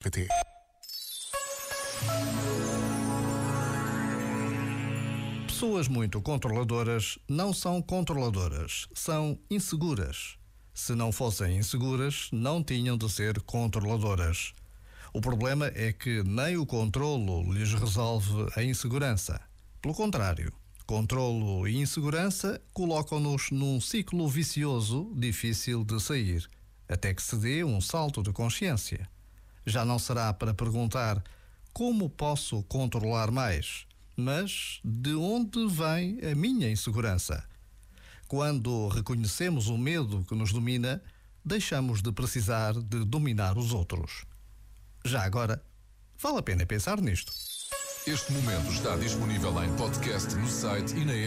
PT. Pessoas muito controladoras não são controladoras, são inseguras. Se não fossem inseguras, não tinham de ser controladoras. O problema é que nem o controlo lhes resolve a insegurança. Pelo contrário, controlo e insegurança colocam-nos num ciclo vicioso difícil de sair, até que se dê um salto de consciência. Já não será para perguntar como posso controlar mais, mas de onde vem a minha insegurança? Quando reconhecemos o medo que nos domina, deixamos de precisar de dominar os outros. Já agora, vale a pena pensar nisto. Este momento está disponível em podcast no site e na app.